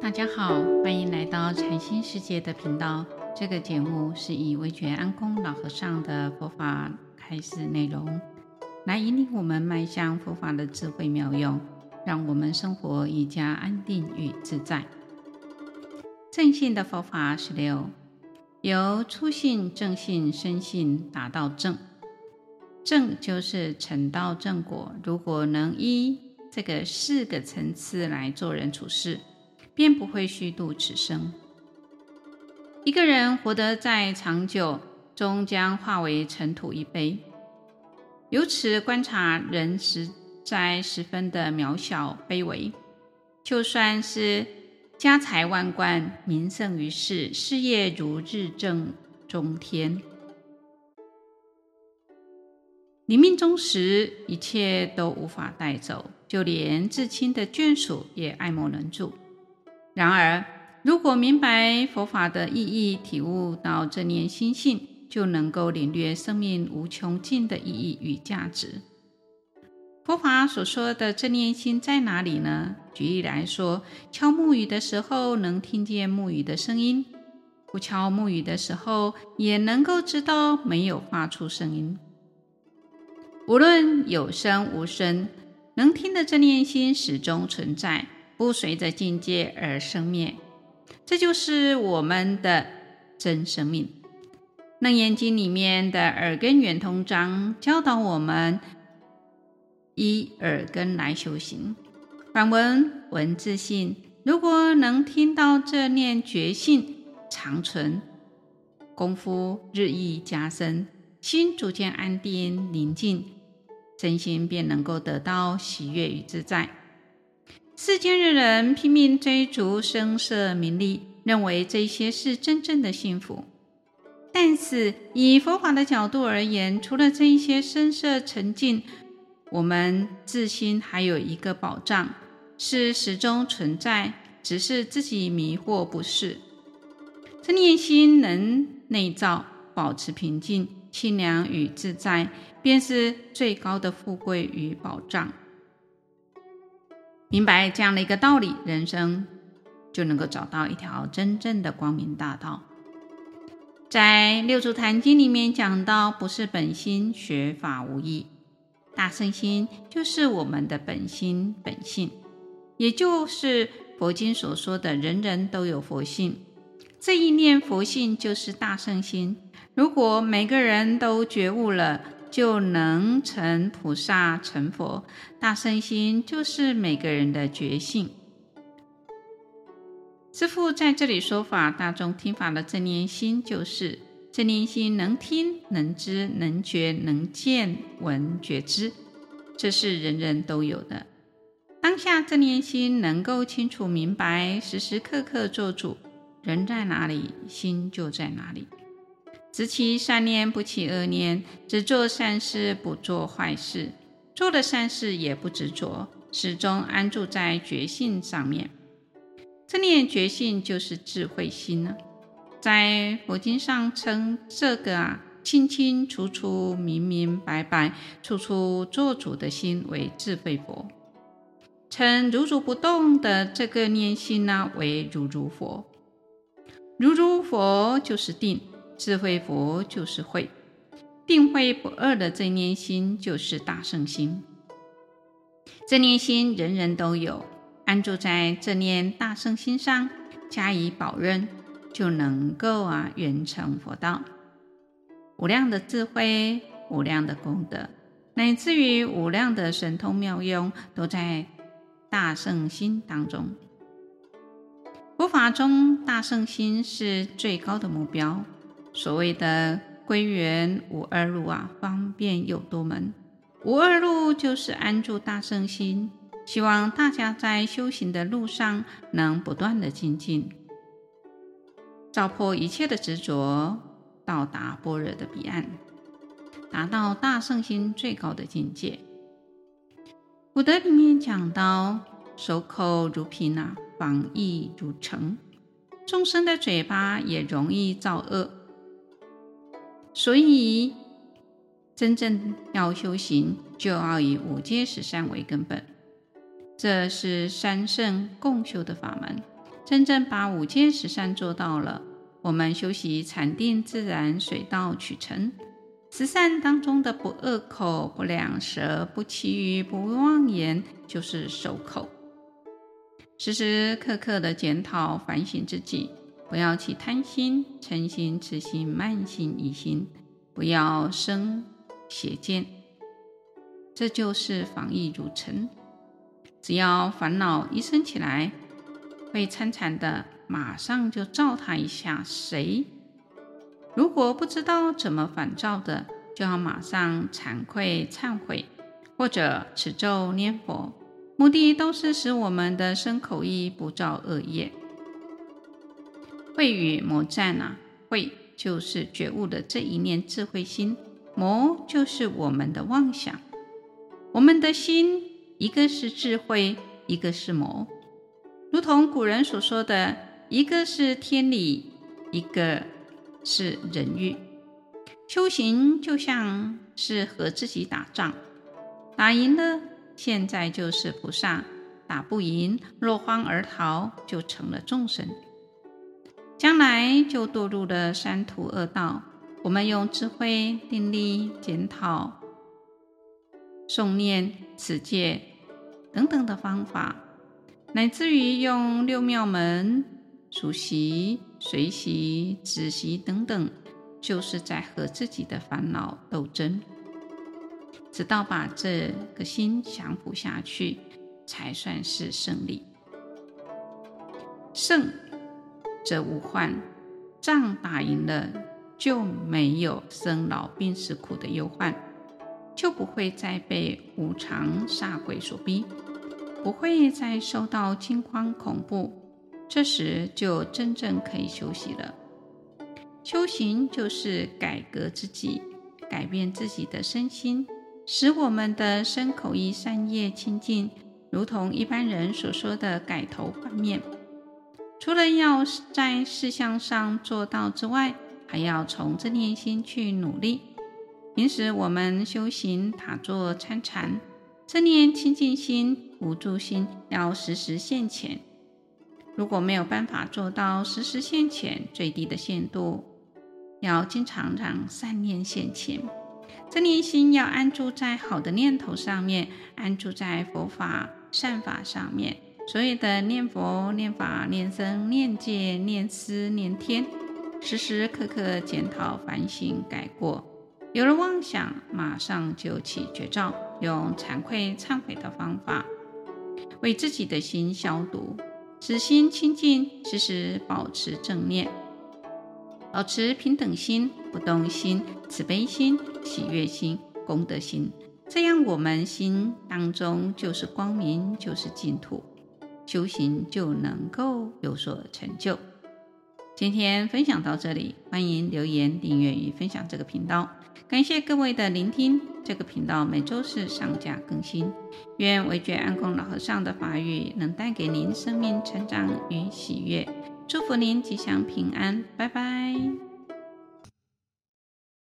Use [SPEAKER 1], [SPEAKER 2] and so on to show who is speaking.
[SPEAKER 1] 大家好，欢迎来到禅心世界的频道。这个节目是以惟觉安公老和尚的佛法开示内容，来引领我们迈向佛法的智慧妙用，让我们生活愈加安定与自在。正信的佛法十六，由初信、正信、深信达到正。正就是成道正果。如果能依这个四个层次来做人处事，便不会虚度此生。一个人活得再长久，终将化为尘土一杯。由此观察，人实在十分的渺小卑微。就算是家财万贯、名盛于世、事业如日正中天，临命终时，一切都无法带走，就连至亲的眷属也爱莫能助。然而，如果明白佛法的意义，体悟到正念心性，就能够领略生命无穷尽的意义与价值。佛法所说的正念心在哪里呢？举例来说，敲木鱼的时候能听见木鱼的声音，不敲木鱼的时候也能够知道没有发出声音。无论有声无声，能听的正念心始终存在，不随着境界而生灭。这就是我们的真生命。《楞严经》里面的耳根圆通章教导我们依耳根来修行。反文闻自性，如果能听到这念觉性长存，功夫日益加深，心逐渐安定宁静，身心便能够得到喜悦与自在。世间的人拼命追逐声色名利，认为这些是真正的幸福。但是以佛法的角度而言，除了这一些声色尘境，我们自心还有一个宝藏，是始终存在，只是自己迷惑不是。这念心能内照，保持平静、清凉与自在，便是最高的富贵与宝藏。明白这样的一个道理，人生就能够找到一条真正的光明大道。在《六祖坛经》里面讲到：“不是本心，学法无益。”大圣心就是我们的本心本性，也就是佛经所说的“人人都有佛性”。这一念佛性就是大圣心。如果每个人都觉悟了，就能成菩萨成佛，大圣心就是每个人的觉性。师父在这里说法，大众听法的正念心就是正念心，能听、能知、能觉、能见闻觉知，这是人人都有的。当下正念心能够清楚明白，时时刻刻做主，人在哪里，心就在哪里。只起善念，不起恶念；只做善事，不做坏事。做了善事也不执着，始终安住在觉性上面。这念觉性就是智慧心呢。在佛经上称这个啊清清楚楚、明明白白、处处做主的心为智慧佛，称如如不动的这个念心呢为如如佛。如如佛就是定。智慧佛就是慧，定慧不二的正念心就是大圣心。正念心人人都有，安住在正念大圣心上，加以保任，就能够啊圆成佛道。无量的智慧、无量的功德，乃至于无量的神通妙用，都在大圣心当中。佛法中，大圣心是最高的目标。所谓的归元无二路啊，方便有多门。无二路就是安住大圣心，希望大家在修行的路上能不断的精进，照破一切的执着，到达般若的彼岸，达到大圣心最高的境界。古德里面讲到：守口如瓶啊，防意如城。众生的嘴巴也容易造恶。所以，真正要修行，就要以五戒十善为根本。这是三圣共修的法门，真正把五戒十善做到了，我们修习禅定，自然水到渠成。十善当中的不恶口、不两舌、不綺语、不妄言，就是守口。时时刻刻的检讨反省自己，不要起贪心、嗔心、痴心、慢心、疑心，不要生邪见，这就是防疫如尘。只要烦恼一生起来，会参禅的，马上就照他一下。谁？如果不知道怎么反照的，就要马上惭愧忏悔，或者持咒念佛。目的都是使我们的身口意不造恶业。慧与魔战啊，慧就是觉悟的这一念智慧心，魔就是我们的妄想。我们的心，一个是智慧，一个是魔。如同古人所说的，一个是天理，一个是人欲。修行就像是和自己打仗，打赢了。现在就是菩萨，打不赢，落荒而逃，就成了众生，将来就堕入了三途恶道。我们用智慧、定力、检讨、诵念、持戒等等的方法，乃至于用六妙门、数习、随习、止习等等，就是在和自己的烦恼斗争。直到把这个心降服下去，才算是胜利。胜则无患，仗打赢了，就没有生老病死苦的忧患，就不会再被无常煞鬼所逼，不会再受到惊慌恐怖。这时就真正可以休息了。修行就是改革自己，改变自己的身心。使我们的身口意三业清净，如同一般人所说的改头换面。除了要在事项上做到之外，还要从正念心去努力。平时我们修行打坐参禅，正念清净心、无住心要时时现前。如果没有办法做到时时现前，最低的限度要经常让善念现前。正念心要安住在好的念头上面，安住在佛法善法上面。所有的念佛、念法、念僧、念戒、念思、念天，时时刻刻检讨、反省、改过。有了妄想，马上就起觉照，用惭愧忏悔的方法，为自己的心消毒，使心清净，时时保持正念。保持平等心、不动心、慈悲心、喜悦心、功德心，这样我们心当中就是光明，就是净土，修行就能够有所成就。今天分享到这里，欢迎留言、订阅与分享这个频道。感谢各位的聆听，这个频道每周四上架更新。愿惟觉安公老和尚的法语能带给您生命成长与喜悦。祝福您吉祥平安，拜拜。